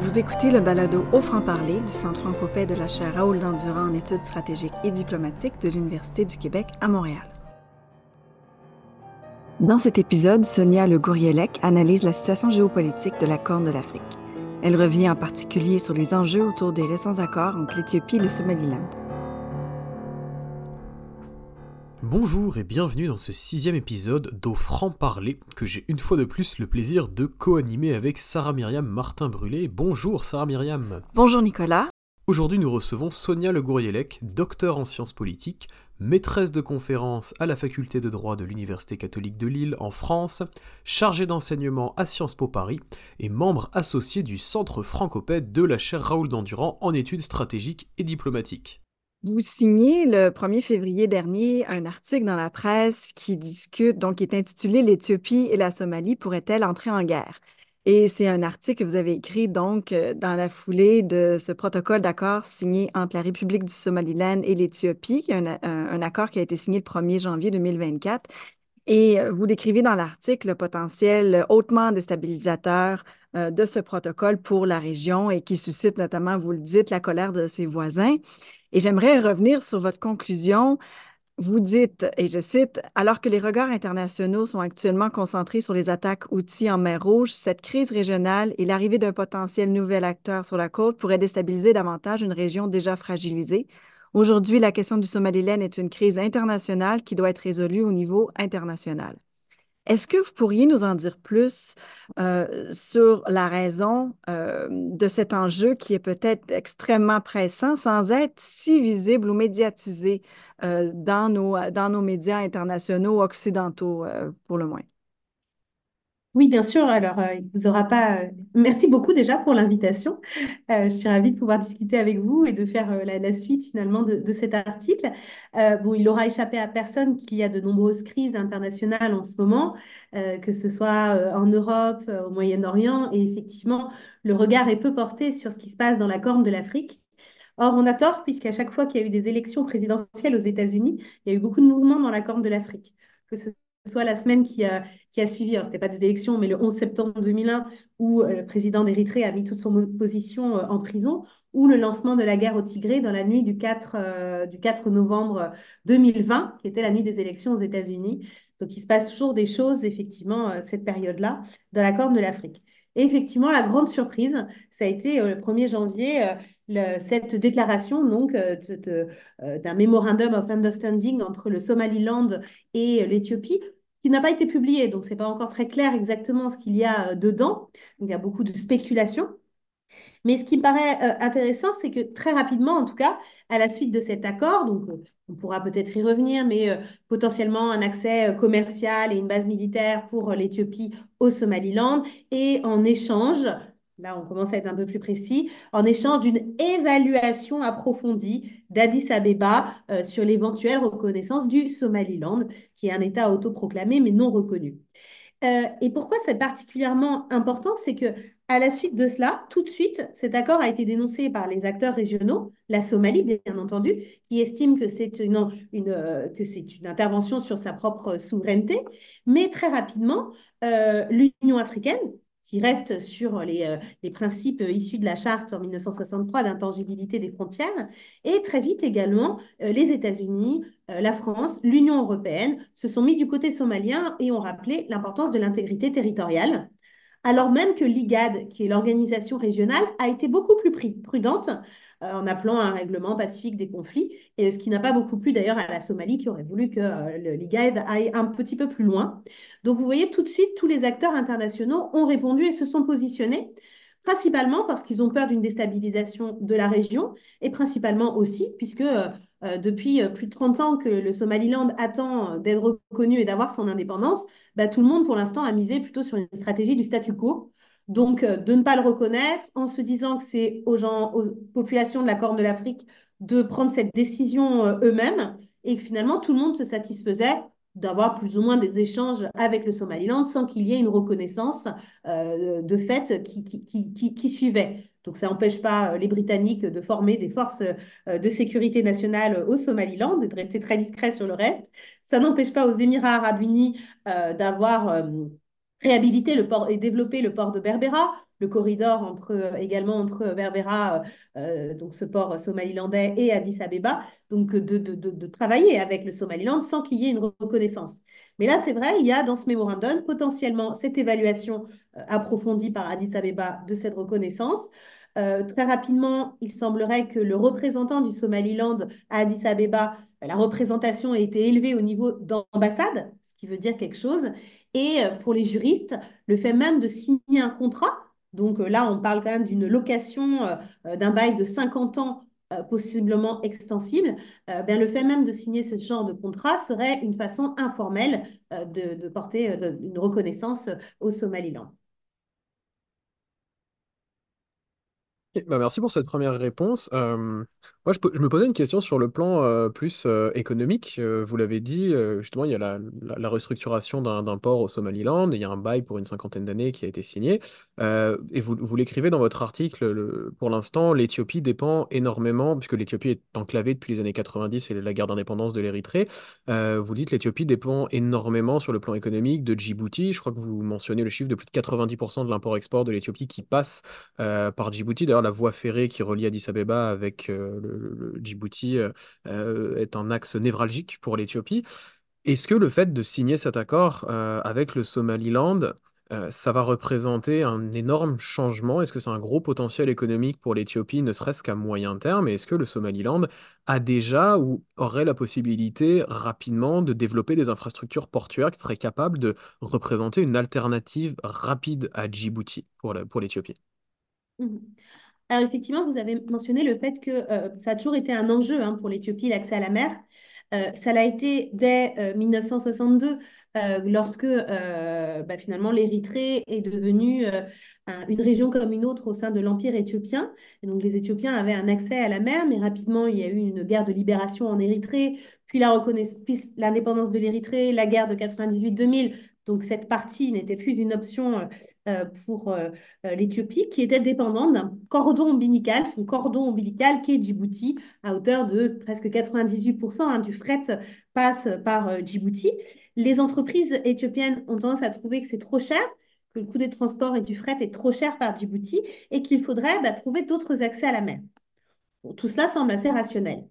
Vous écoutez le balado Au franc-parler du Centre francopais de la chaire Raoul Dandurand en études stratégiques et diplomatiques de l'Université du Québec à Montréal. Dans cet épisode, Sonia Le Gourielec analyse la situation géopolitique de la Corne de l'Afrique. Elle revient en particulier sur les enjeux autour des récents accords entre l'Éthiopie et le Somaliland. Bonjour et bienvenue dans ce sixième épisode d'Au franc-parler que j'ai une fois de plus le plaisir de co-animer avec Sarah Myriam Martin-Brûlé. Bonjour Sarah Myriam. Bonjour Nicolas. Aujourd'hui nous recevons Sonia Le Gourielec, docteur en sciences politiques, maîtresse de conférences à la faculté de droit de l'Université catholique de Lille en France, chargée d'enseignement à Sciences Po Paris et membre associé du Centre francopais de la chaire Raoul Dandurand en études stratégiques et diplomatiques. Vous signez le 1er février dernier un article dans la presse qui discute, donc qui est intitulé L'Éthiopie et la Somalie pourraient-elles entrer en guerre? Et c'est un article que vous avez écrit donc euh, dans la foulée de ce protocole d'accord signé entre la République du Somaliland et l'Éthiopie, qui est un, accord qui a été signé le 1er janvier 2024. Et euh, vous décrivez dans l'article le potentiel hautement déstabilisateur euh, de ce protocole pour la région et qui suscite notamment, vous le dites, la colère de ses voisins. Et j'aimerais revenir sur votre conclusion. Vous dites, et je cite, Alors que les regards internationaux sont actuellement concentrés sur les attaques outils en mer Rouge, cette crise régionale et l'arrivée d'un potentiel nouvel acteur sur la côte pourraient déstabiliser davantage une région déjà fragilisée. Aujourd'hui, la question du Somaliland est une crise internationale qui doit être résolue au niveau international. Est-ce que vous pourriez nous en dire plus euh, sur la raison euh, de cet enjeu qui est peut-être extrêmement pressant sans être si visible ou médiatisé euh, dans, nos, dans nos médias internationaux occidentaux pour le moins? Oui, bien sûr. Alors, euh, il vous aura pas. Euh, merci beaucoup déjà pour l'invitation. Euh, je suis ravie de pouvoir discuter avec vous et de faire la, suite finalement de, cet article. bon, il aura échappé à personne qu'il y a de nombreuses crises internationales en ce moment, que ce soit en Europe, au Moyen-Orient, et effectivement, le regard est peu porté sur ce qui se passe dans la Corne de l'Afrique. Or, on a tort, puisqu'à chaque fois qu'il y a eu des élections présidentielles aux États-Unis, il y a eu beaucoup de mouvements dans la Corne de l'Afrique, soit la semaine qui a, qui a suivi, ce n'était pas des élections, mais le 11 septembre 2001, où euh, le président d'Érythrée a mis toute son opposition euh, en prison, ou le lancement de la guerre au Tigré dans la nuit du 4, euh, du 4 novembre 2020, qui était la nuit des élections aux États-Unis. Donc, il se passe toujours des choses, effectivement, cette période-là, dans la Corne de l'Afrique. Et effectivement, la grande surprise, ça a été le 1er janvier, cette déclaration donc d'un memorandum of understanding entre le Somaliland et l'Éthiopie qui n'a pas été publié, donc ce n'est pas encore très clair exactement ce qu'il y a euh, dedans. Donc il y a beaucoup de spéculation. Mais ce qui me paraît euh, intéressant, c'est que très rapidement, en tout cas, à la suite de cet accord, donc euh, on pourra peut-être y revenir, mais potentiellement un accès commercial et une base militaire pour l'Éthiopie au Somaliland, et en échange, là on commence à être un peu plus précis, en échange d'une évaluation approfondie d'Addis Abeba euh, sur l'éventuelle reconnaissance du Somaliland, qui est un État autoproclamé mais non reconnu. Euh, et pourquoi c'est particulièrement important C'est que à la suite de cela, tout de suite, cet accord a été dénoncé par les acteurs régionaux, la Somalie bien entendu, qui estime que c'est une, euh, intervention sur sa propre souveraineté, mais très rapidement, l'Union africaine, qui reste sur les, euh, les, principes issus de la charte en 1963 d'intangibilité des frontières, et très vite également euh, les États-Unis, euh, la France, l'Union européenne se sont mis du côté somalien et ont rappelé l'importance de l'intégrité territoriale, alors même que l'IGAD, qui est l'organisation régionale, a été beaucoup plus prudente euh, en appelant un règlement pacifique des conflits, et ce qui n'a pas beaucoup plu d'ailleurs à la Somalie qui aurait voulu que euh, l'IGAD aille un petit peu plus loin. Donc vous voyez tout de suite, tous les acteurs internationaux ont répondu et se sont positionnés principalement parce qu'ils ont peur d'une déstabilisation de la région et principalement aussi puisque euh, depuis plus de 30 ans que le Somaliland attend d'être reconnu et d'avoir son indépendance, bah, tout le monde pour l'instant a misé plutôt sur une stratégie du statu quo. Donc, euh, de ne pas le reconnaître en se disant que c'est aux populations de la Corne de l'Afrique de prendre cette décision euh, eux-mêmes et que finalement tout le monde se satisfaisait d'avoir plus ou moins des échanges avec le Somaliland sans qu'il y ait une reconnaissance euh, de fait qui, suivait. Donc ça n'empêche pas les Britanniques de former des forces de sécurité nationale au Somaliland et de rester très discrets sur le reste. Ça n'empêche pas aux Émirats arabes unis d'avoir réhabiliter le port et développer le port de Berbera le corridor entre, également entre Berbera, donc ce port somalilandais, et Addis Abeba, donc de, travailler avec le Somaliland sans qu'il y ait une reconnaissance. Mais là, c'est vrai, il y a dans ce mémorandum potentiellement cette évaluation approfondie par Addis Abeba de cette reconnaissance. Euh, très rapidement, il semblerait que le représentant du Somaliland à Addis Abeba, la représentation a été élevée au niveau d'ambassade, ce qui veut dire quelque chose. Et euh, pour les juristes, le fait même de signer un contrat, donc euh, là, on parle quand même d'une location d'un bail de 50 ans possiblement extensible, le fait même de signer ce genre de contrat serait une façon informelle de, porter une reconnaissance au Somaliland. Bah, merci pour cette première réponse. Moi, je, me posais une question sur le plan plus économique. Vous l'avez dit, justement, il y a la, restructuration d'un port au Somaliland, il y a un bail pour une cinquantaine d'années qui a été signé. Et vous, l'écrivez dans votre article, le- pour l'instant, l'Éthiopie dépend énormément, puisque l'Éthiopie est enclavée depuis les années 90 et la guerre d'indépendance de l'Érythrée. Vous dites l'Éthiopie dépend énormément sur le plan économique de Djibouti. Je crois que vous mentionnez le chiffre de plus de 90% de l'import-export de l'Éthiopie qui passe par Djibouti. D'ailleurs, la voie ferrée qui relie Addis Abeba avec euh, le, Djibouti euh, euh, est un axe névralgique pour l'Éthiopie. Est-ce que le fait de signer cet accord avec le Somaliland, ça va représenter un énorme changement? Est-ce que c'est un gros potentiel économique pour l'Éthiopie, ne serait-ce qu'à moyen terme? Et est-ce que le Somaliland a déjà ou aurait la possibilité rapidement de développer des infrastructures portuaires qui seraient capables de représenter une alternative rapide à Djibouti pour l'Éthiopie? Mhm. Alors effectivement, vous avez mentionné le fait que euh, ça a toujours été un enjeu hein, pour l'Éthiopie, l'accès à la mer. Euh, ça l'a été dès euh, 1962, euh, lorsque bah, finalement l'Érythrée est devenue un- une région comme une autre au sein de l'Empire éthiopien. Donc les Éthiopiens avaient un accès à la mer, mais rapidement il y a eu une guerre de libération en Érythrée, puis l'indépendance de l'Érythrée, la guerre de 98-2000. Donc cette partie n'était plus une option euh, euh, pour euh, euh, l'Éthiopie, qui était dépendante d'un cordon ombilical, son cordon ombilical qui est Djibouti, à hauteur de presque 98% hein, du fret passe par Djibouti. Les entreprises éthiopiennes ont tendance à trouver que c'est trop cher, que le coût des transports et du fret est trop cher par Djibouti et qu'il faudrait bah, trouver d'autres accès à la mer. Tout cela semble assez rationnel.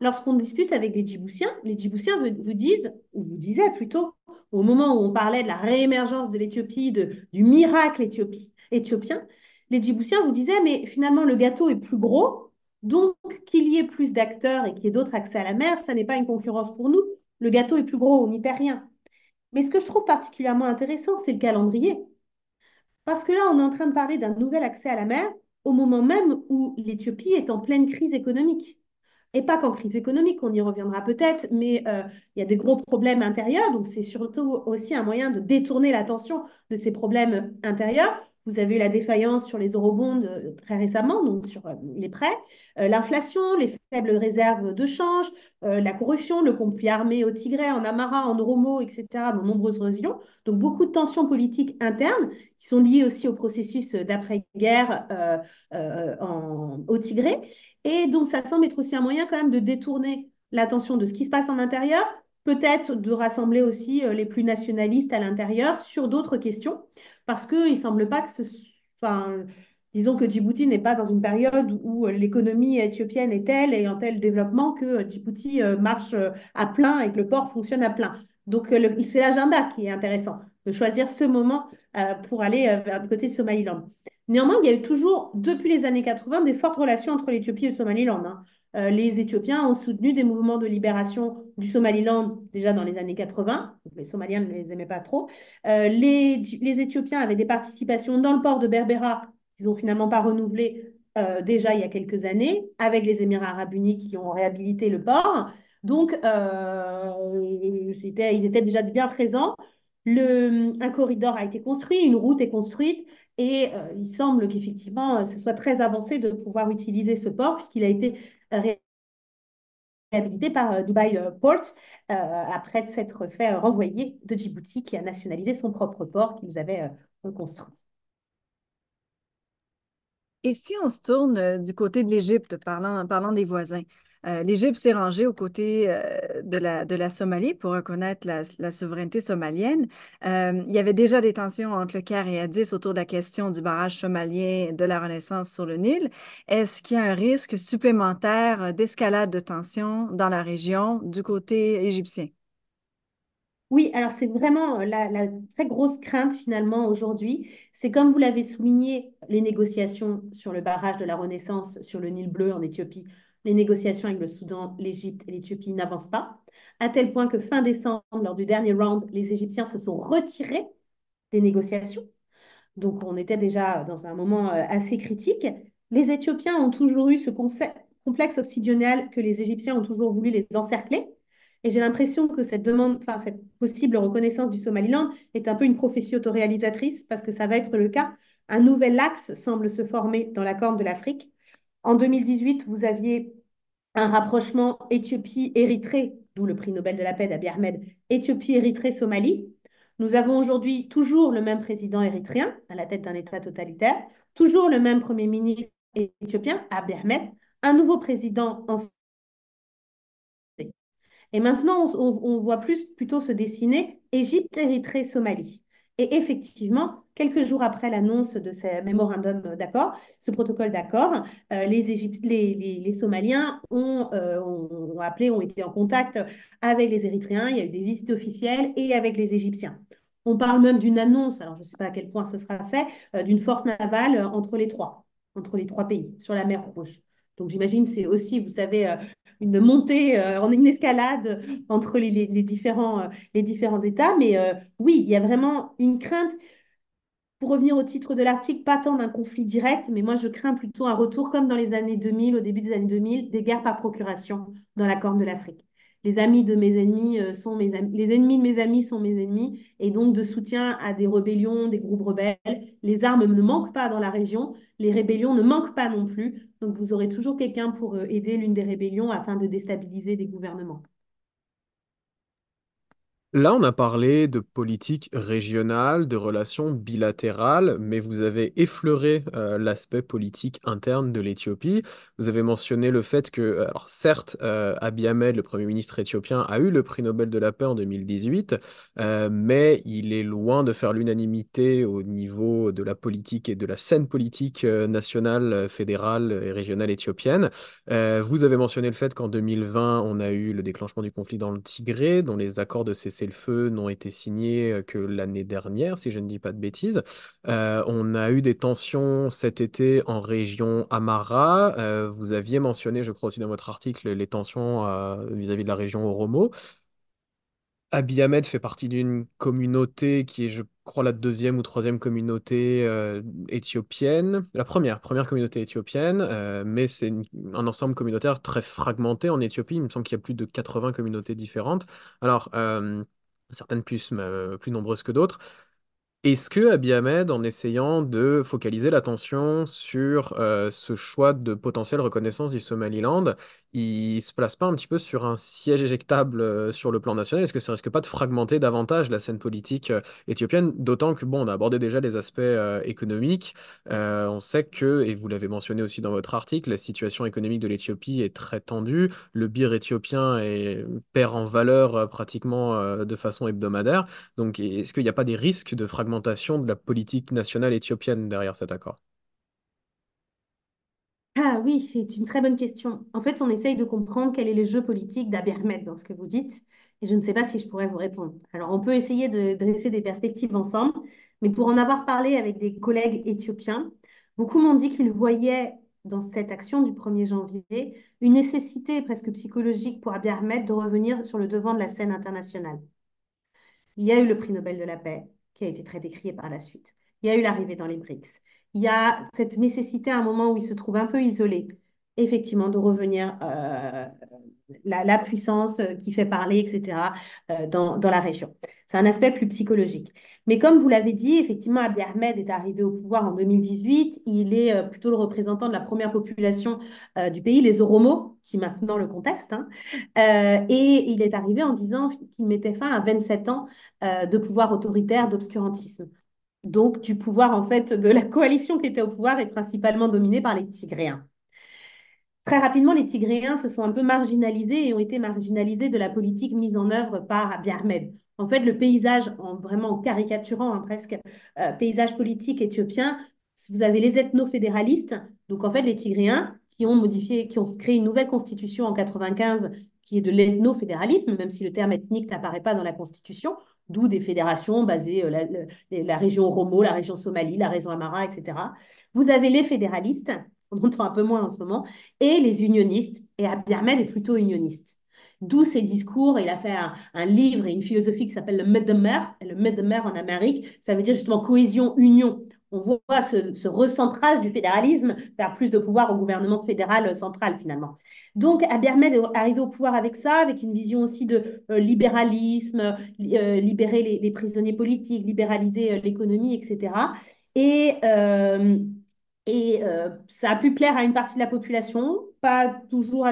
Lorsqu'on discute avec les Djiboutiens, les Djiboutiens vous disent, ou vous disaient plutôt, au moment où on parlait de la réémergence de l'Éthiopie, du miracle éthiopie, éthiopien, les Djiboutiens vous disaient, mais finalement, le gâteau est plus gros, donc qu'il y ait plus d'acteurs et qu'il y ait d'autres accès à la mer, ça n'est pas une concurrence pour nous. Le gâteau est plus gros, on n'y perd rien. Mais ce que je trouve particulièrement intéressant, c'est le calendrier. Parce que là, on est en train de parler d'un nouvel accès à la mer au moment même où l'Éthiopie est en pleine crise économique. Et pas qu'en crise économique, on y reviendra peut-être, mais euh, il y a des gros problèmes intérieurs, donc c'est surtout aussi un moyen de détourner l'attention de ces problèmes intérieurs. Vous avez eu la défaillance sur les eurobonds euh, très récemment, donc sur euh, les prêts, euh, l'inflation, les faibles réserves de change, la corruption, le conflit armé au Tigray, en Amara, en Oromo, etc., dans nombreuses régions. Donc beaucoup de tensions politiques internes qui sont liées aussi au processus d'après-guerre au Tigré. Et donc, ça semble être aussi un moyen quand même de détourner l'attention de ce qui se passe en intérieur, peut-être de rassembler aussi euh, les plus nationalistes à l'intérieur sur d'autres questions, parce qu'il ne semble pas que ce enfin, disons que Djibouti n'est pas dans une période où euh, l'économie éthiopienne est telle et en tel développement que Djibouti euh, marche à plein et que le port fonctionne à plein. Donc, c'est l'agenda qui est intéressant, de choisir ce moment pour aller vers le côté Somaliland. Néanmoins, il y a eu toujours, depuis les années 80, des fortes relations entre l'Éthiopie et le Somaliland. Hein. Euh, les Éthiopiens ont soutenu des mouvements de libération du Somaliland déjà dans les années 80. Les Somaliens ne les aimaient pas trop. Euh, les, Éthiopiens avaient des participations dans le port de Berbera qu'ils n'ont finalement pas renouvelé euh, déjà il y a quelques années, avec les Émirats arabes unis qui ont réhabilité le port. Donc, ils étaient déjà bien présents. Un corridor a été construit, une route est construite. Et il semble qu'effectivement, ce soit très avancé de pouvoir utiliser ce port puisqu'il a été réhabilité par euh, Dubai Port euh, après s'être fait renvoyer de Djibouti qui a nationalisé son propre port qu'ils avaient reconstruit. Et si on se tourne du côté de l'Égypte, parlant, parlant des voisins, euh, l'Égypte s'est rangée aux côtés euh, de la, Somalie pour reconnaître la, souveraineté somalienne. Euh, il y avait déjà des tensions entre le Caire et Addis autour de la question du barrage somalien de la Renaissance sur le Nil. Est-ce qu'il y a un risque supplémentaire d'escalade de tensions dans la région du côté égyptien? Oui, alors c'est vraiment la très grosse crainte finalement aujourd'hui. C'est comme vous l'avez souligné, les négociations sur le barrage de la Renaissance sur le Nil bleu en Éthiopie, les négociations avec le Soudan, l'Égypte et l'Éthiopie n'avancent pas, à tel point que fin décembre, lors du dernier round, les Égyptiens se sont retirés des négociations. Donc on était déjà dans un moment euh, assez critique. Les Éthiopiens ont toujours eu ce complexe obsidional que les Égyptiens ont toujours voulu les encercler. Et j'ai l'impression que cette demande, enfin, cette possible reconnaissance du Somaliland est un peu une prophétie autoréalisatrice parce que ça va être le cas. Un nouvel axe semble se former dans la Corne de l'Afrique. En 2018, vous aviez un rapprochement Éthiopie-Érythrée, d'où le prix Nobel de la paix d'Abiy Ahmed, Éthiopie-Érythrée-Somalie. Nous avons aujourd'hui toujours le même président érythréen à la tête d'un État totalitaire, toujours le même Premier ministre éthiopien, Abiy Ahmed, un nouveau président en et maintenant, on, voit plus plutôt se dessiner Égypte, Érythrée, Somalie. Et effectivement, quelques jours après l'annonce de ce mémorandum d'accord, ce protocole d'accord, euh, les, les, les, Somaliens ont, euh, ont, appelé, ont été en contact avec les Érythréens, il y a eu des visites officielles et avec les Égyptiens. On parle même d'une annonce, alors je ne sais pas à quel point ce sera fait, euh, d'une force navale entre les trois, entre les trois pays, sur la mer Rouge. Donc j'imagine c'est aussi, vous savez, une montée en une escalade entre les, différents, les différents États. Mais oui, il y a vraiment une crainte. Pour revenir au titre de l'article, pas tant d'un conflit direct, mais moi je crains plutôt un retour comme dans les années 2000, au début des années 2000, des guerres par procuration dans la Corne de l'Afrique les amis de mes ennemis euh, sont mes amis, les ennemis de mes amis sont mes ennemis, et donc de soutien à des rébellions, des groupes rebelles. Les armes ne manquent pas dans la région, les rébellions ne manquent pas non plus, donc vous aurez toujours quelqu'un pour euh, aider l'une des rébellions afin de déstabiliser des gouvernements. Là, on a parlé de politique régionale, de relations bilatérales, mais vous avez effleuré euh, l'aspect politique interne de l'Éthiopie. Vous avez mentionné le fait que, alors certes, euh, Abiy Ahmed, le Premier ministre éthiopien, a eu le prix Nobel de la paix en 2018, euh, mais il est loin de faire l'unanimité au niveau de la politique et de la scène politique nationale, fédérale et régionale éthiopienne. vous avez mentionné le fait qu'en 2020, on a eu le déclenchement du conflit dans le Tigré, dont les accords de cessez le feu n'ont été signés euh, que l'année dernière, si je ne dis pas de bêtises. Euh, on a eu des tensions cet été en région Amara. Euh, vous aviez mentionné, je crois aussi dans votre article, les tensions vis-à-vis de la région Oromo. Abiy Ahmed fait partie d'une communauté qui est, je crois, la deuxième ou troisième communauté éthiopienne. La première, première communauté éthiopienne, mais c'est un ensemble communautaire très fragmenté en Éthiopie. Il me semble qu'il y a plus de 80 communautés différentes. Alors, certaines plus, euh, plus nombreuses que d'autres. Est-ce que Abiy Ahmed, en essayant de focaliser l'attention sur euh, ce choix de potentielle reconnaissance du Somaliland, il se place pas un petit peu sur un siège éjectable euh, sur le plan national? Est-ce que ça risque pas de fragmenter davantage la scène politique euh, éthiopienne? D'autant que, bon, on a abordé déjà les aspects économiques. on sait que, et vous l'avez mentionné aussi dans votre article, la situation économique de l'Éthiopie est très tendue. Le birr éthiopien perd en valeur pratiquement de façon hebdomadaire. Donc, est-ce qu'il n'y a pas des risques de fragmentation de la politique nationale éthiopienne derrière cet accord? Ah oui, c'est une très bonne question. En fait, on essaye de comprendre quel est le jeu politique d'Abiy Ahmed dans ce que vous dites, et je ne sais pas si je pourrais vous répondre. Alors, on peut essayer de dresser des perspectives ensemble, mais pour en avoir parlé avec des collègues éthiopiens, beaucoup m'ont dit qu'ils voyaient dans cette action du 1er janvier une nécessité presque psychologique pour Abiy de revenir sur le devant de la scène internationale. Il y a eu le prix Nobel de la paix, qui a été très décrié par la suite. Il y a eu l'arrivée dans les BRICS. Il y a cette nécessité à un moment où il se trouve un peu isolé, effectivement, de revenir euh, la, puissance qui fait parler, etc., euh, dans, la région. C'est un aspect plus psychologique. Mais comme vous l'avez dit, effectivement, Abiy Ahmed est arrivé au pouvoir en 2018. Il est euh, plutôt le représentant de la première population du pays, les Oromos, qui maintenant le contestent. Hein. et il est arrivé en disant qu'il mettait fin à 27 ans de pouvoir autoritaire, d'obscurantisme. Donc, du pouvoir, en fait, de la coalition qui était au pouvoir est principalement dominée par les Tigréens. très rapidement, les Tigréens se sont un peu marginalisés et ont été marginalisés de la politique mise en œuvre par Abiy Ahmed. En fait, le paysage, en vraiment caricaturant hein, presque, euh, paysage politique éthiopien, vous avez les ethno-fédéralistes, donc en fait les Tigréens, qui ont modifié, qui ont créé une nouvelle constitution en 95 qui est de l'ethno-fédéralisme, même si le terme ethnique n'apparaît pas dans la constitution, d'où des fédérations basées, euh, la, la, région Oromo, la région Somalie, la région Amara, etc. Vous avez les fédéralistes, on entend un peu moins en ce moment, et les unionistes, et Abiy Ahmed est plutôt unioniste. D'où ses discours. Il a fait un, livre et une philosophie qui s'appelle le Medmer. Le Medmer en Amérique, ça veut dire justement cohésion, union. On voit ce, recentrage du fédéralisme vers plus de pouvoir au gouvernement fédéral central finalement. Donc Ahmed est arrivé au pouvoir avec ça, avec une vision aussi de euh, libéralisme, euh, libérer les, prisonniers politiques, libéraliser euh, l'économie, etc. Et, ça a pu plaire à une partie de la population, pas toujours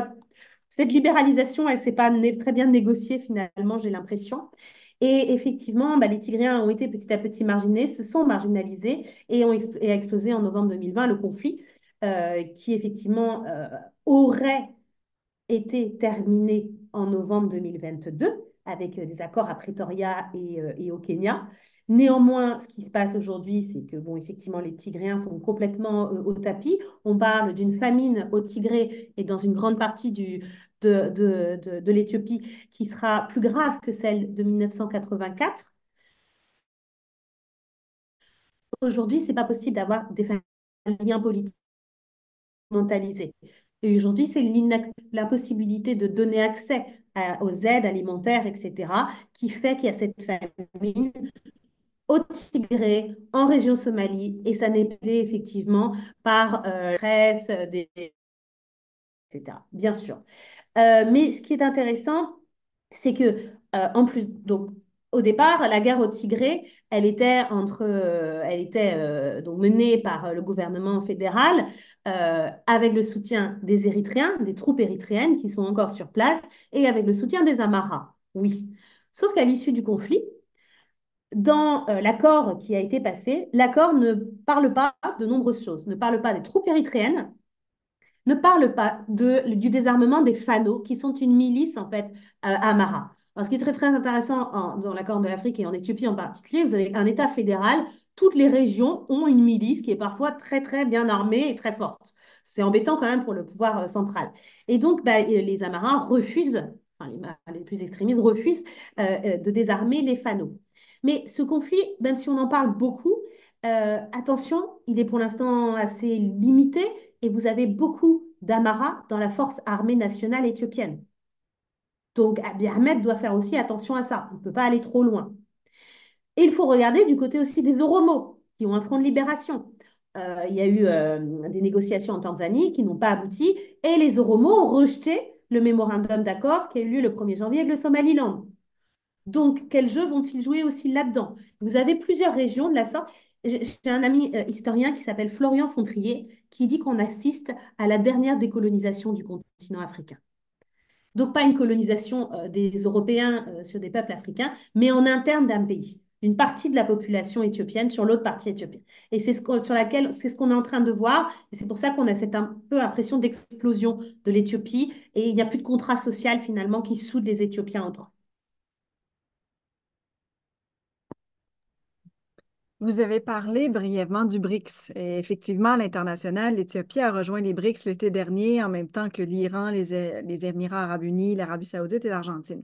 cette libéralisation, elle ne s'est pas très bien négociée finalement, j'ai l'impression. Et effectivement, bah, les Tigréens ont été petit à petit marginés, se sont marginalisés et ont explosé en novembre 2020 le conflit euh, qui effectivement euh, aurait été terminé en novembre 2022 avec euh, des accords à Pretoria et, au Kenya. Néanmoins, ce qui se passe aujourd'hui, c'est que, bon, effectivement, les Tigréens sont complètement au tapis. On parle d'une famine au Tigré et dans une grande partie du, de, de, de, l'Éthiopie qui sera plus grave que celle de 1984. Aujourd'hui, ce n'est pas possible d'avoir des liens politiques mentalisés. Et aujourd'hui, c'est l'impossibilité de donner accès aux aides alimentaires, etc., qui fait qu'il y a cette famine au Tigré, en région Somalie, et ça n'est pas effectivement par euh, presse, euh, des... etc. Bien sûr. Euh, mais ce qui est intéressant, c'est que, euh, en plus, donc, au départ, la guerre au Tigré, elle était, entre, euh, elle était donc menée par le gouvernement fédéral avec le soutien des Érythréens, des troupes érythréennes qui sont encore sur place, et avec le soutien des Amaras. Oui. Sauf qu'à l'issue du conflit, dans l'accord qui a été passé, l'accord ne parle pas de nombreuses choses, ne parle pas des troupes érythréennes, ne parle pas de, du désarmement des Fano, qui sont une milice en fait Amara ce qui est très, très intéressant dans la Corne de l'Afrique et en Éthiopie en particulier, vous avez un État fédéral. Toutes les régions ont une milice qui est parfois très, très bien armée et très forte. C'est embêtant quand même pour le pouvoir euh, central. Et donc, bah, les Amarins refusent, enfin, les, plus extrémistes refusent euh, euh, de désarmer les Fano. Mais ce conflit, même si on en parle beaucoup, attention, il est pour l'instant assez limité et vous avez beaucoup d'Amara dans la force armée nationale éthiopienne. Donc, Abiy Ahmed doit faire aussi attention à ça. On ne peut pas aller trop loin. Et il faut regarder du côté aussi des Oromos, qui ont un front de libération. Euh, il y a eu euh, des négociations en Tanzanie qui n'ont pas abouti, et les Oromos ont rejeté le mémorandum d'accord qui a eu lieu le 1er janvier avec le Somaliland. Donc, quel jeu vont-ils jouer aussi là-dedans? Vous avez plusieurs régions de la sorte. J'ai un ami euh, historien qui s'appelle Florian Fontrier qui dit qu'on assiste à la dernière décolonisation du continent africain. Donc, pas une colonisation euh, des Européens euh, sur des peuples africains, mais en interne d'un pays, une partie de la population éthiopienne sur l'autre partie éthiopienne. Et c'est ce sur laquelle c'est ce qu'on est en train de voir. C'est pour ça qu'on a cette un peu impression d'explosion de l'Éthiopie. Et il n'y a plus de contrat social finalement qui soude les Éthiopiens entre eux. Vous avez parlé brièvement du BRICS. Et effectivement, à l'international, l'Éthiopie a rejoint les BRICS l'été dernier en même temps que l'Iran, les, Émirats arabes unis, l'Arabie saoudite et l'Argentine.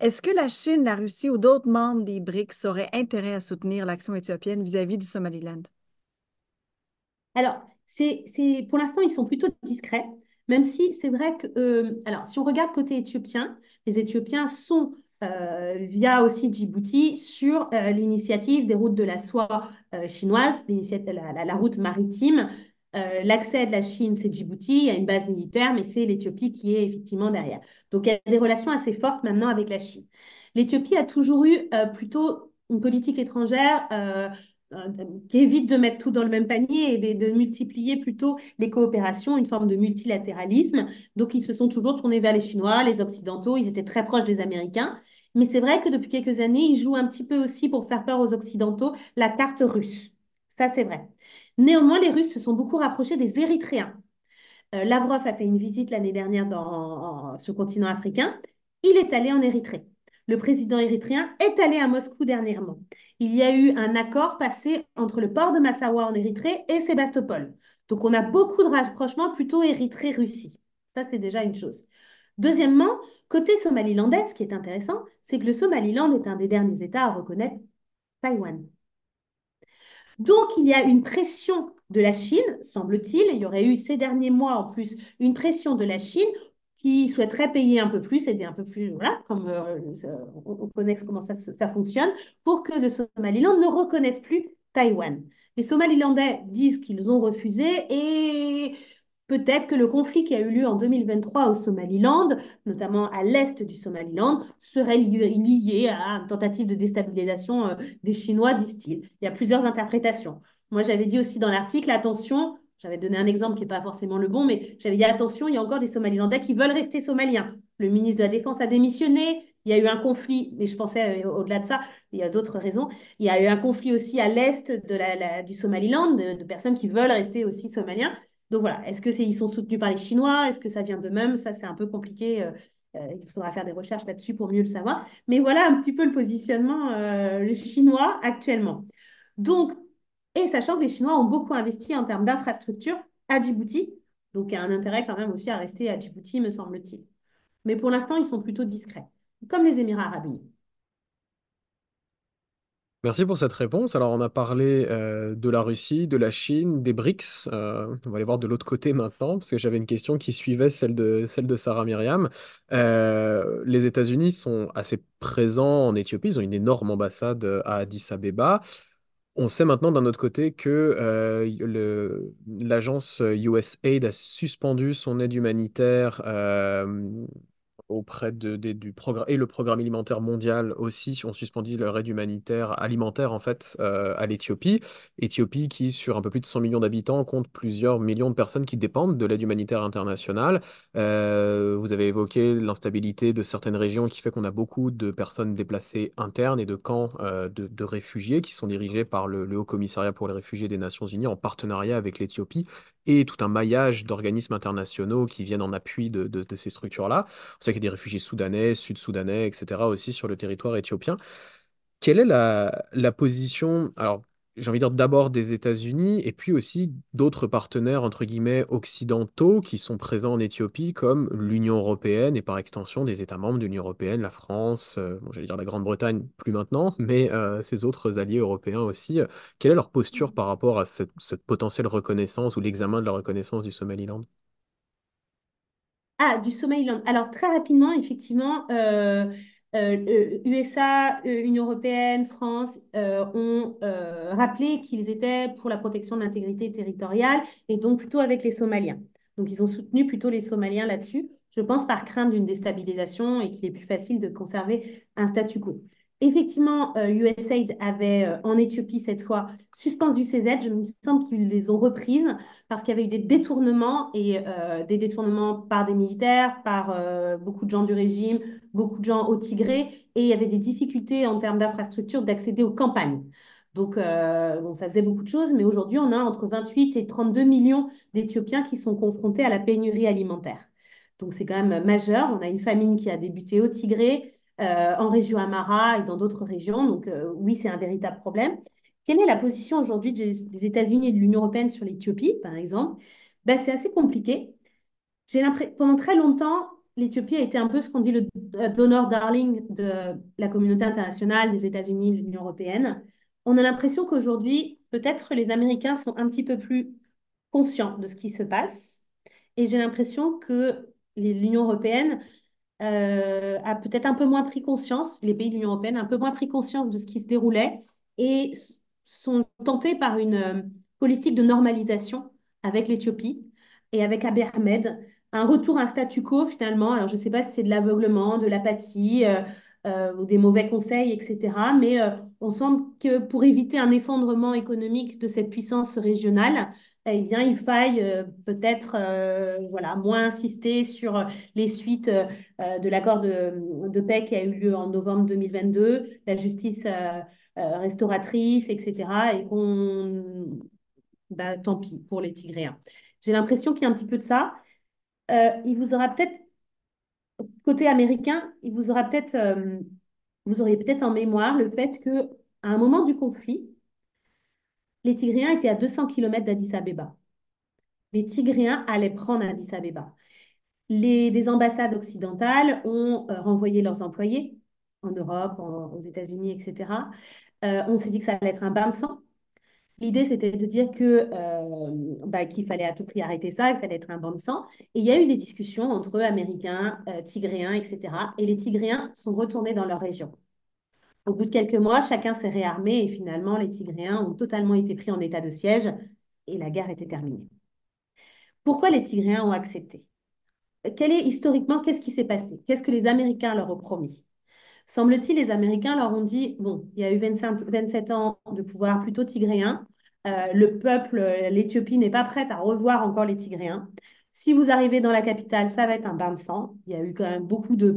Est-ce que la Chine, la Russie ou d'autres membres des BRICS auraient intérêt à soutenir l'action éthiopienne vis-à-vis du Somaliland? Alors, c'est, pour l'instant, ils sont plutôt discrets, même si c'est vrai que, euh, alors, si on regarde côté éthiopien, les Éthiopiens sont euh, via aussi Djibouti sur euh, l'initiative des routes de la soie euh, chinoise, la, la, route maritime. L'accès de la Chine, c'est Djibouti, il y a une base militaire, mais c'est l'Éthiopie qui est effectivement derrière. Donc il y a des relations assez fortes maintenant avec la Chine. L'Éthiopie a toujours eu plutôt une politique étrangère qui évite de mettre tout dans le même panier et de, de, multiplier plutôt les coopérations, une forme de multilatéralisme. Donc, ils se sont toujours tournés vers les Chinois, les Occidentaux, ils étaient très proches des Américains. Mais c'est vrai que depuis quelques années, ils jouent un petit peu aussi pour faire peur aux Occidentaux la carte russe. Ça, c'est vrai. Néanmoins, les Russes se sont beaucoup rapprochés des Érythréens. Lavrov a fait une visite l'année dernière dans, ce continent africain. Il est allé en Érythrée. Le président érythréen est allé à Moscou dernièrement. Il y a eu un accord passé entre le port de Massawa en Érythrée et Sébastopol. Donc, on a beaucoup de rapprochements plutôt Érythrée-Russie. Ça, c'est déjà une chose. Deuxièmement, côté somalilandais, ce qui est intéressant, c'est que le Somaliland est un des derniers États à reconnaître Taïwan. Donc, il y a une pression de la Chine, semble-t-il. Il y aurait eu ces derniers mois en plus une pression de la Chine qui souhaiterait payer un peu plus, aider un peu plus, voilà, comme euh, on connaît comment ça, ça fonctionne, pour que le Somaliland ne reconnaisse plus Taïwan. Les Somalilandais disent qu'ils ont refusé et Peut-être que le conflit qui a eu lieu en 2023 au Somaliland, notamment à l'est du Somaliland, serait lié à une tentative de déstabilisation euh, des Chinois, disent-ils. Il y a plusieurs interprétations. Moi, j'avais dit aussi dans l'article, attention, j'avais donné un exemple qui n'est pas forcément le bon, mais j'avais dit attention, il y a encore des Somalilandais qui veulent rester somaliens. Le ministre de la Défense a démissionné, il y a eu un conflit, mais je pensais euh, au-delà de ça, il y a d'autres raisons. Il y a eu un conflit aussi à l'est de du Somaliland, de, personnes qui veulent rester aussi somaliens. Donc voilà, est-ce que ils sont soutenus par les Chinois? Est-ce que ça vient d'eux-mêmes? Ça, c'est un peu compliqué. Euh, euh, il faudra faire des recherches là-dessus pour mieux le savoir. Mais voilà un petit peu le positionnement euh, chinois actuellement. Donc, et sachant que les Chinois ont beaucoup investi en termes d'infrastructure à Djibouti, donc il y a un intérêt quand même aussi à rester à Djibouti, me semble-t-il. Mais pour l'instant, ils sont plutôt discrets, comme les Émirats arabes unis. Merci pour cette réponse. Alors, on a parlé euh, de la Russie, de la Chine, des BRICS. Euh, on va aller voir de l'autre côté maintenant, parce que j'avais une question qui suivait celle de, celle de Sarah Myriam. Euh, les États-Unis sont assez présents en Éthiopie. Ils ont une énorme ambassade à Addis Abeba. On sait maintenant d'un autre côté que l'agence USAID a suspendu son aide humanitaire auprès de, du programme et le programme alimentaire mondial aussi ont suspendu leur aide humanitaire alimentaire en fait euh, à l'Éthiopie. Éthiopie qui sur un peu plus de 100 millions d'habitants compte plusieurs millions de personnes qui dépendent de l'aide humanitaire internationale. Euh, vous avez évoqué l'instabilité de certaines régions qui fait qu'on a beaucoup de personnes déplacées internes et de camps euh, de, réfugiés qui sont dirigés par le, Haut Commissariat pour les réfugiés des Nations Unies en partenariat avec l'Éthiopie et tout un maillage d'organismes internationaux qui viennent en appui de, de, ces structures-là. On sait qu'il y des réfugiés soudanais, sud-soudanais, etc. aussi sur le territoire éthiopien. Quelle est la, position, alors j'ai envie de dire d'abord des États-Unis et puis aussi d'autres partenaires entre guillemets occidentaux qui sont présents en Éthiopie comme l'Union européenne et par extension des États membres de l'Union européenne, la France, euh, j'allais dire la Grande-Bretagne plus maintenant, mais euh, ces autres alliés européens aussi. quelle est leur posture par rapport à cette, potentielle reconnaissance ou l'examen de la reconnaissance du Somaliland? Ah, du Somaliland. Alors très rapidement, effectivement, euh, USA, euh, euh, Union européenne, France euh, ont rappelé qu'ils étaient pour la protection de l'intégrité territoriale et donc plutôt avec les Somaliens. Donc ils ont soutenu plutôt les Somaliens là-dessus, je pense par crainte d'une déstabilisation et qu'il est plus facile de conserver un statu quo. Effectivement, USAID avait en Éthiopie cette fois suspendu ses aides. Je me semble qu'ils les ont reprises parce qu'il y avait eu des détournements et euh, des détournements par des militaires, par euh, beaucoup de gens du régime, beaucoup de gens au Tigré, et il y avait des difficultés en termes d'infrastructure d'accéder aux campagnes. Donc, euh, bon, ça faisait beaucoup de choses, mais aujourd'hui, on a entre 28 et 32 millions d'Éthiopiens qui sont confrontés à la pénurie alimentaire. Donc, c'est quand même majeur. On a une famine qui a débuté au Tigré, en région Amara et dans d'autres régions. Donc, oui, c'est un véritable problème. Quelle est la position aujourd'hui des États-Unis et de l'Union européenne sur l'Éthiopie, par exemple? Ben, C'est assez compliqué. J'ai Pendant très longtemps, l'Éthiopie a été un peu ce qu'on dit le donor darling de la communauté internationale, des États-Unis, de l'Union européenne. On a l'impression qu'aujourd'hui, peut-être les Américains sont un petit peu plus conscients de ce qui se passe. Et j'ai l'impression que l'Union européenne euh, a peut-être un peu moins pris conscience, les pays de l'Union européenne, un peu moins pris conscience de ce qui se déroulait et sont tentés par une euh, politique de normalisation avec l'Éthiopie et avec Abiy Ahmed, un retour à un statu quo finalement. Alors je ne sais pas si c'est de l'aveuglement, de l'apathie euh, ou des mauvais conseils, etc. Mais on semble que pour éviter un effondrement économique de cette puissance régionale, eh bien, il faille peut-être voilà, moins insister sur les suites de l'accord de, de, paix qui a eu lieu en novembre 2022, la justice euh, restauratrice, etc. Et qu'on, bah, tant pis pour les Tigréens. J'ai l'impression qu'il y a un petit peu de ça. euh, il vous aura peut-être, côté américain, il vous aura peut-être, euh, vous auriez peut-être en mémoire le fait que à un moment du conflit, les Tigréens étaient à 200 km d'Addis Abeba. Les Tigréens allaient prendre Addis Abeba. Les, des ambassades occidentales ont euh, renvoyé leurs employés en Europe, aux États-Unis, etc. Euh, on s'est dit que ça allait être un bain de sang. L'idée, c'était de dire que, euh, bah, qu'il fallait à tout prix arrêter ça, que ça allait être un bain de sang. Et il y a eu des discussions entre Américains, Tigréens, etc. Et les Tigréens sont retournés dans leur région. Au bout de quelques mois, chacun s'est réarmé et finalement, les Tigréens ont totalement été pris en état de siège et la guerre était terminée. Pourquoi les Tigréens ont accepté? Quel est historiquement, qu'est-ce qui s'est passé? Qu'est-ce que les Américains leur ont promis? Semble-t-il, les Américains leur ont dit, bon, il y a eu 25, 27 ans de pouvoir plutôt tigréen, euh, le peuple, l'Éthiopie n'est pas prête à revoir encore les Tigréens. Si vous arrivez dans la capitale, ça va être un bain de sang. Il y a eu quand même beaucoup de,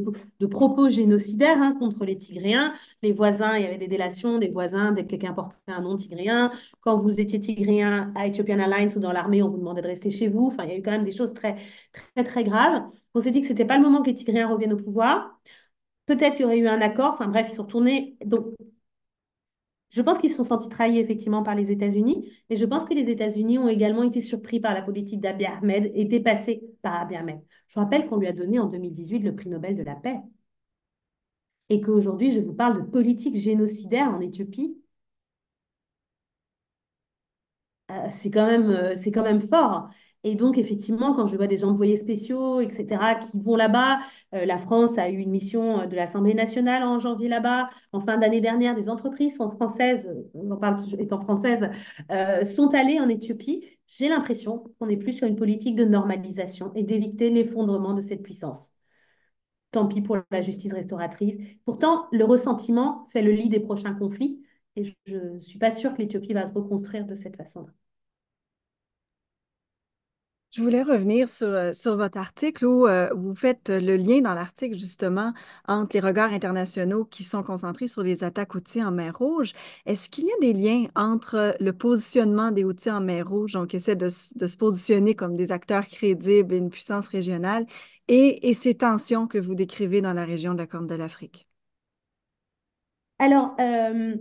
propos génocidaires hein, contre les Tigréens. Les voisins, il y avait des délations des voisins dès que quelqu'un portait un nom tigréen. Quand vous étiez tigréen à Ethiopian Airlines ou dans l'armée, on vous demandait de rester chez vous. Il y a eu quand même des choses très, très, très graves. On s'est dit que ce n'était pas le moment que les Tigréens reviennent au pouvoir. Peut-être qu'il y aurait eu un accord. Enfin bref, ils sont retournés. Donc, je pense qu'ils se sont sentis trahis effectivement par les États-Unis, et je pense que les États-Unis ont également été surpris par la politique d'Abiy Ahmed et dépassés par Abiy Ahmed. Je rappelle qu'on lui a donné en 2018 le prix Nobel de la paix. Et qu'aujourd'hui, je vous parle de politique génocidaire en Éthiopie. Euh, c'est quand, euh, c'est quand même fort. Et donc, effectivement, quand je vois des envoyés spéciaux, etc., qui vont là-bas, euh, la France a eu une mission euh, de l'Assemblée nationale en janvier là-bas. En fin d'année dernière, des entreprises sont françaises, on en parle étant françaises, euh, sont allées en Éthiopie. J'ai l'impression qu'on est plus sur une politique de normalisation et d'éviter l'effondrement de cette puissance. Tant pis pour la justice restauratrice. Pourtant, le ressentiment fait le lit des prochains conflits. Et je ne suis pas sûre que l'Éthiopie va se reconstruire de cette façon-là. Je voulais revenir sur, euh, votre article où euh, vous faites le lien dans l'article justement entre les regards internationaux qui sont concentrés sur les attaques outils en mer Rouge. Est-ce qu'il y a des liens entre le positionnement des outils en mer Rouge, donc essaie de, de, se positionner comme des acteurs crédibles et une puissance régionale, et, ces tensions que vous décrivez dans la région de la Corne de l'Afrique? Alors, euh,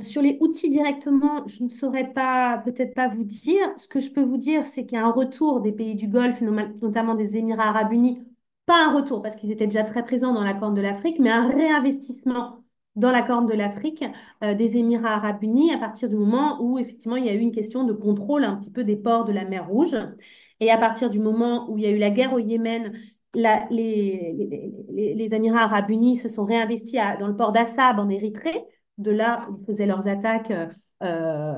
sur les outils directement, je ne saurais pas, peut-être pas vous dire. Ce que je peux vous dire, c'est qu'il y a un retour des pays du Golfe, notamment des Émirats arabes unis. Pas un retour, parce qu'ils étaient déjà très présents dans la Corne de l'Afrique, mais un réinvestissement dans la Corne de l'Afrique euh, des Émirats arabes unis à partir du moment où, effectivement, il y a eu une question de contrôle un petit peu des ports de la mer Rouge. Et à partir du moment où il y a eu la guerre au Yémen, les, Émirats arabes unis se sont réinvestis dans le port d'Assab en Érythrée de là ils faisaient leurs attaques euh,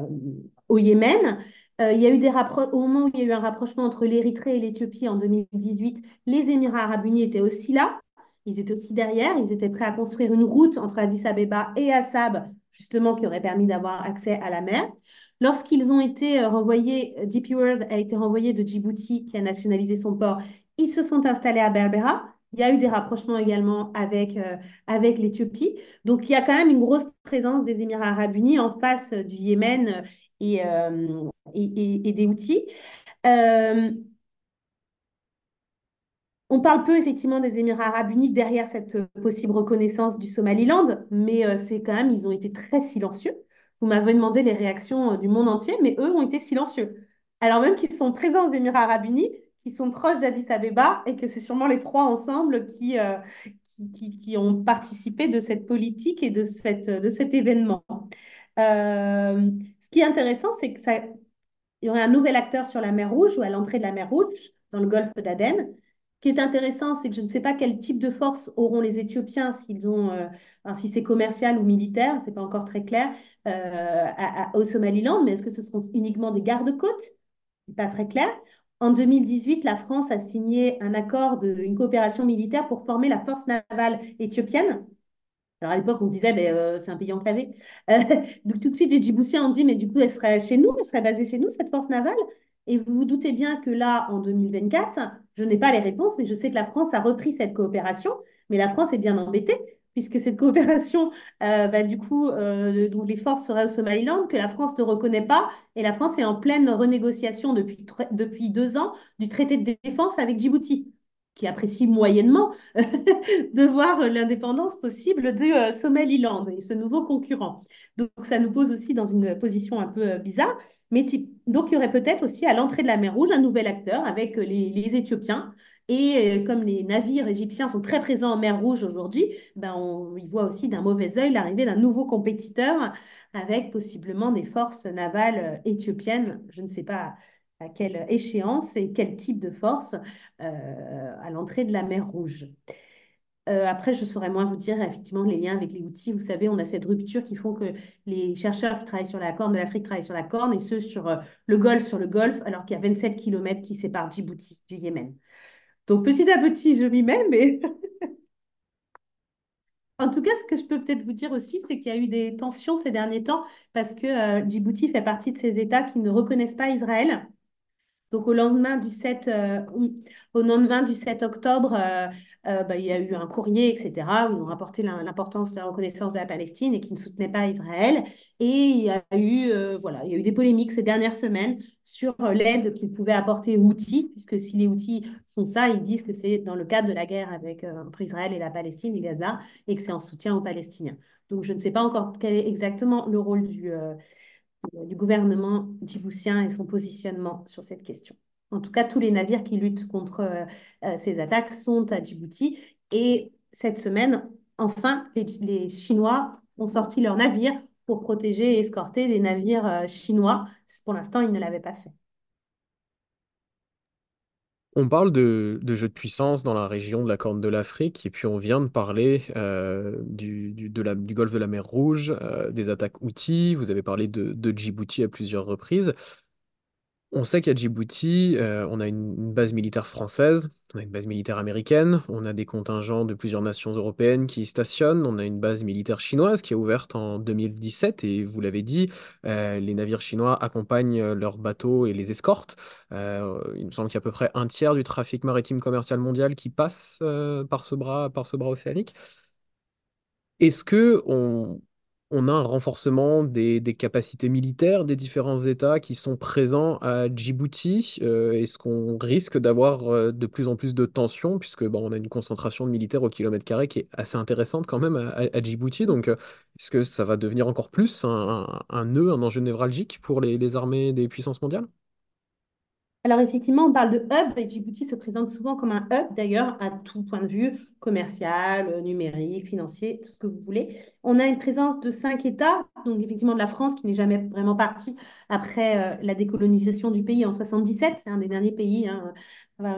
au Yémen. Euh, il y a eu des au moment où il y a eu un rapprochement entre l'Érythrée et l'Éthiopie en 2018, les Émirats arabes unis étaient aussi là. Ils étaient aussi derrière. Ils étaient prêts à construire une route entre Addis Abeba et Assab, justement, qui aurait permis d'avoir accès à la mer. Lorsqu'ils ont été euh, renvoyés, DP World a été renvoyé de Djibouti, qui a nationalisé son port, ils se sont installés à Berbera. Il y a eu des rapprochements également avec, euh, avec l'Éthiopie. Donc, il y a quand même une grosse présence des Émirats arabes unis en face du Yémen et, euh, des outils. Euh, on parle peu effectivement des Émirats arabes unis derrière cette possible reconnaissance du Somaliland, mais c'est quand même, ils ont été très silencieux. Vous m'avez demandé les réactions du monde entier, mais eux ont été silencieux. Alors même qu'ils sont présents aux Émirats arabes unis, qui sont proches d'Addis Abeba et que c'est sûrement les trois ensemble qui, euh, qui, ont participé de cette politique et de, cette, de cet événement. Euh, ce qui est intéressant, c'est que ça, il y aurait un nouvel acteur sur la mer Rouge ou à l'entrée de la mer Rouge, dans le golfe d'Aden. Ce qui est intéressant, c'est que je ne sais pas quel type de force auront les Éthiopiens s'ils ont, euh, si c'est commercial ou militaire, c'est pas encore très clair, au Somaliland, mais est-ce que ce seront uniquement des gardes-côtes? Pas très clair. En 2018, la France a signé un accord de une coopération militaire pour former la force navale éthiopienne. Alors à l'époque, on se disait, euh, c'est un pays enclavé. Euh, donc tout de suite, les Djiboutiens ont dit, mais du coup, elle serait chez nous, elle serait basée chez nous, cette force navale. Et vous vous doutez bien que là, en 2024, je n'ai pas les réponses, mais je sais que la France a repris cette coopération. Mais la France est bien embêtée puisque cette coopération, euh, bah, du coup, euh, donc les forces seraient au Somaliland, que la France ne reconnaît pas, et la France est en pleine renégociation depuis, depuis deux ans du traité de défense avec Djibouti qui apprécie moyennement de voir l'indépendance possible du euh, Somaliland et ce nouveau concurrent. Donc ça nous pose aussi dans une position un peu bizarre. Mais donc il y aurait peut-être aussi à l'entrée de la mer Rouge un nouvel acteur avec les Éthiopiens et euh, comme les navires égyptiens sont très présents en mer Rouge aujourd'hui, ben on y voit aussi d'un mauvais œil l'arrivée d'un nouveau compétiteur avec possiblement des forces navales euh, éthiopiennes. Je ne sais pas à quelle échéance et quel type de force euh, à l'entrée de la mer Rouge. après, je saurais moins vous dire effectivement les liens avec les outils. Vous savez, on a cette rupture qui font que les chercheurs qui travaillent sur la Corne de l'Afrique travaillent sur la Corne et ceux sur le Golfe, sur le Golfe, alors qu'il y a 27 km qui séparent Djibouti du Yémen. Donc petit à petit, je m'y mets, mais en tout cas, ce que je peux peut-être vous dire aussi, c'est qu'il y a eu des tensions ces derniers temps parce que euh, Djibouti fait partie de ces États qui ne reconnaissent pas Israël. Donc au lendemain du 7, euh, au lendemain du 7 octobre, euh, euh, bah, il y a eu un courrier, etc., où ils ont rapporté l'importance de la reconnaissance de la Palestine et qui ne soutenait pas Israël. Et il y a eu, voilà, il y a eu des polémiques ces dernières semaines sur l'aide qu'ils pouvaient apporter aux outils, puisque si les outils font ça, ils disent que c'est dans le cadre de la guerre entre Israël et la Palestine et Gaza, et que c'est en soutien aux Palestiniens. Donc je ne sais pas encore quel est exactement le rôle du du gouvernement djiboutien et son positionnement sur cette question. En tout cas, tous les navires qui luttent contre euh, euh, ces attaques sont à Djibouti. Et cette semaine, enfin, les, Chinois ont sorti leurs navires pour protéger et escorter des navires euh, chinois. Pour l'instant, ils ne l'avaient pas fait. On parle de, jeux de puissance dans la région de la Corne de l'Afrique, et puis on vient de parler euh, du, golfe de la mer Rouge, euh, des attaques outils, vous avez parlé de, de Djibouti à plusieurs reprises. On sait qu'à Djibouti, euh, on a une, base militaire française, on a une base militaire américaine, on a des contingents de plusieurs nations européennes qui y stationnent, on a une base militaire chinoise qui est ouverte en 2017 et vous l'avez dit, euh, les navires chinois accompagnent euh, leurs bateaux et les escortent. il me semble qu'il y a à peu près un tiers du trafic maritime commercial mondial qui passe par ce bras, par ce bras océanique. Est-ce que on, on a un renforcement des, capacités militaires des différents États qui sont présents à Djibouti. Euh, est-ce qu'on risque d'avoir euh, de plus en plus de tensions, puisque bon, on a une concentration de militaires au kilomètre carré qui est assez intéressante quand même à, Djibouti. Donc, euh, est-ce que ça va devenir encore plus un, nœud, un enjeu névralgique pour les armées des puissances mondiales? Alors effectivement, on parle de hub et Djibouti se présente souvent comme un hub d'ailleurs à tout point de vue, commercial, euh, numérique, financier, tout ce que vous voulez. On a une présence de cinq États, donc effectivement de la France qui n'est jamais vraiment partie après euh, la décolonisation du pays en 77, c'est un des derniers pays hein, à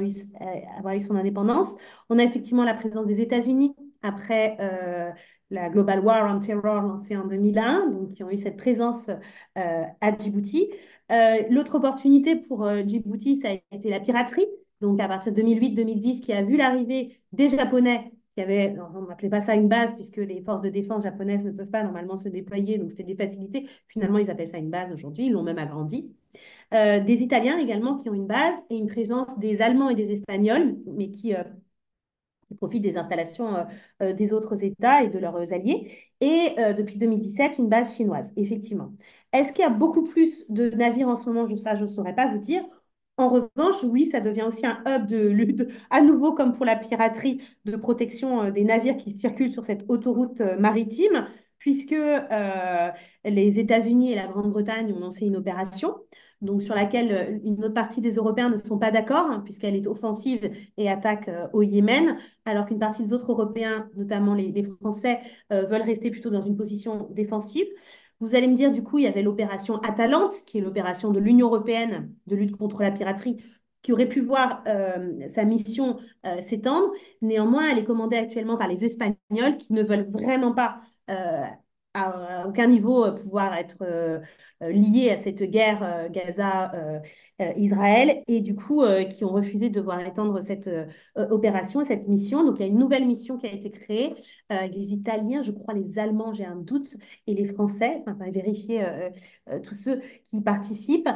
avoir eu, son indépendance. On a effectivement la présence des États-Unis après euh, la Global War on Terror lancée en 2001, donc qui ont eu cette présence à Djibouti. Euh, l'autre opportunité pour euh, Djibouti, ça a été la piraterie. Donc, à partir de 2008-2010, qui a vu l'arrivée des Japonais, qui avaient, on pas ça une base, puisque les forces de défense japonaises ne peuvent pas normalement se déployer, donc c'était des facilités. Finalement, ils appellent ça une base aujourd'hui, ils l'ont même agrandi. Euh, des Italiens également qui ont une base et une présence des Allemands et des Espagnols, mais qui profitent des installations des autres États et de leurs alliés. Et depuis 2017, une base chinoise, effectivement. Est-ce qu'il y a beaucoup plus de navires en ce moment? Je ne saurais pas vous dire. En revanche, oui, ça devient aussi un hub de lutte, à nouveau comme pour la piraterie, de protection euh, des navires qui circulent sur cette autoroute euh, maritime, puisque euh, les États-Unis et la Grande-Bretagne ont lancé une opération, sur laquelle une autre partie des Européens ne sont pas d'accord, hein, puisqu'elle est offensive et attaque au Yémen, alors qu'une partie des autres Européens, notamment les, Français, veulent rester plutôt dans une position défensive. Vous allez me dire, du coup, il y avait l'opération Atalante, qui est l'opération de l'Union européenne de lutte contre la piraterie, qui aurait pu voir euh, sa mission euh, s'étendre. Néanmoins, elle est commandée actuellement par les Espagnols, qui ne veulent vraiment pas euh, à aucun niveau euh, pouvoir être euh, euh, liés à cette guerre Gaza-Israël et du coup qui ont refusé de voir étendre cette opération, cette mission. Donc il y a une nouvelle mission qui a été créée. les Italiens, je crois les Allemands, j'ai un doute, et les Français, enfin vérifier tous ceux qui participent,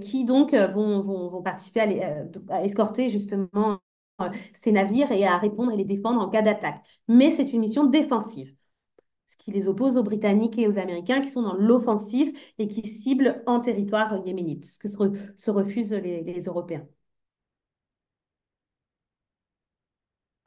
qui donc vont, participer à, escorter justement ces navires et à répondre et les défendre en cas d'attaque. Mais c'est une mission défensive qui les oppose aux Britanniques et aux Américains qui sont dans l'offensive et qui ciblent en territoire yéménite, ce que se, refusent les Européens.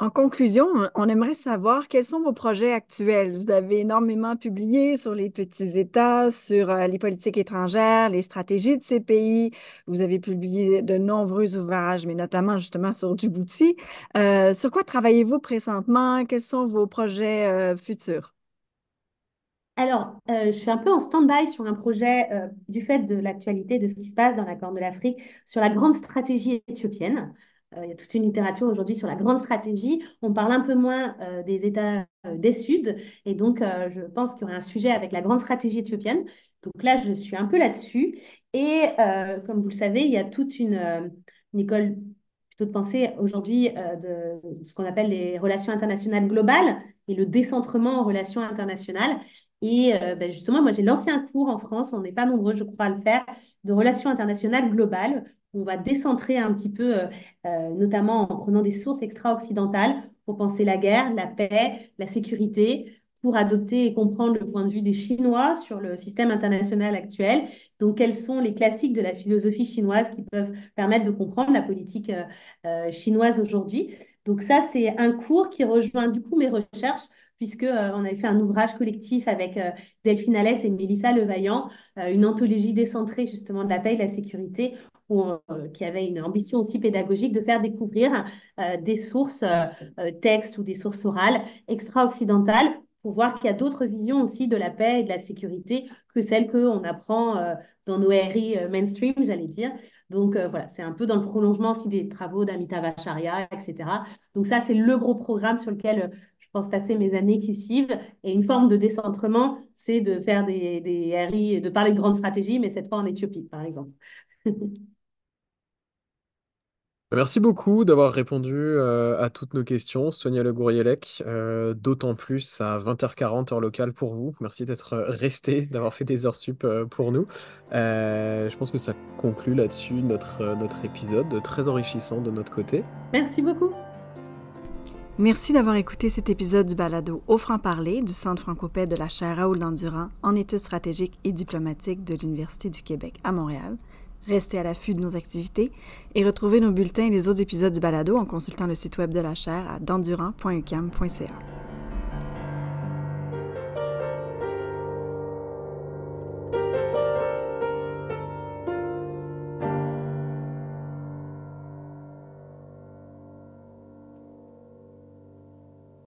En conclusion, on aimerait savoir quels sont vos projets actuels. Vous avez énormément publié sur les petits États, sur euh, les politiques étrangères, les stratégies de ces pays. Vous avez publié de nombreux ouvrages, mais notamment justement sur Djibouti. Euh, sur quoi travaillez-vous présentement? Quels sont vos projets euh, futurs? Alors, je suis un peu en stand-by sur un projet du fait de l'actualité de ce qui se passe dans la Corne de l'Afrique sur la grande stratégie éthiopienne. Euh, il y a toute une littérature aujourd'hui sur la grande stratégie. On parle un peu moins euh, des États euh, des Suds. Et donc, je pense qu'il y aurait un sujet avec la grande stratégie éthiopienne. Donc là, je suis un peu là-dessus. Et comme vous le savez, il y a toute une, école plutôt de pensée aujourd'hui de, ce qu'on appelle les relations internationales globales et le décentrement en relations internationales. Et ben justement, moi, j'ai lancé un cours en France, on n'est pas nombreux, je crois, à le faire, de relations internationales globales, on va décentrer un petit peu, euh, euh, notamment en prenant des sources extra-occidentales pour penser la guerre, la paix, la sécurité, pour adopter et comprendre le point de vue des Chinois sur le système international actuel. Donc, quels sont les classiques de la philosophie chinoise qui peuvent permettre de comprendre la politique euh, chinoise aujourd'hui? Donc, ça, c'est un cours qui rejoint du coup mes recherches puisque on avait fait un ouvrage collectif avec Delphine Alès et Mélissa Levaillant, une anthologie décentrée justement de la paix et de la sécurité, euh, qui avait une ambition aussi pédagogique de faire découvrir euh, des sources euh, textes ou des sources orales extra-occidentales pour voir qu'il y a d'autres visions aussi de la paix et de la sécurité que celles qu'on apprend dans nos RI mainstream, j'allais dire. Donc voilà, c'est un peu dans le prolongement aussi des travaux d'Amitabh Acharya, etc. Donc ça, c'est le gros programme sur lequel pense passer mes années qui suivent. Et une forme de décentrement, c'est de faire des, des RI, de parler de grandes stratégies, mais cette fois en Éthiopie, par exemple. Merci beaucoup d'avoir répondu euh, à toutes nos questions, Sonia Le Gourielec, euh, d'autant plus à 20h40 heure locale pour vous. Merci d'être resté, d'avoir fait des heures sup euh, pour nous. je pense que ça conclut là-dessus notre, notre épisode, très enrichissant de notre côté. Merci beaucoup. Merci d'avoir écouté cet épisode du balado Au franc-parler du Centre francopais de la chaire Raoul Dandurand en études stratégiques et diplomatiques de l'Université du Québec à Montréal. Restez à l'affût de nos activités et retrouvez nos bulletins et les autres épisodes du balado en consultant le site web de la chaire à dandurand.ucam.ca.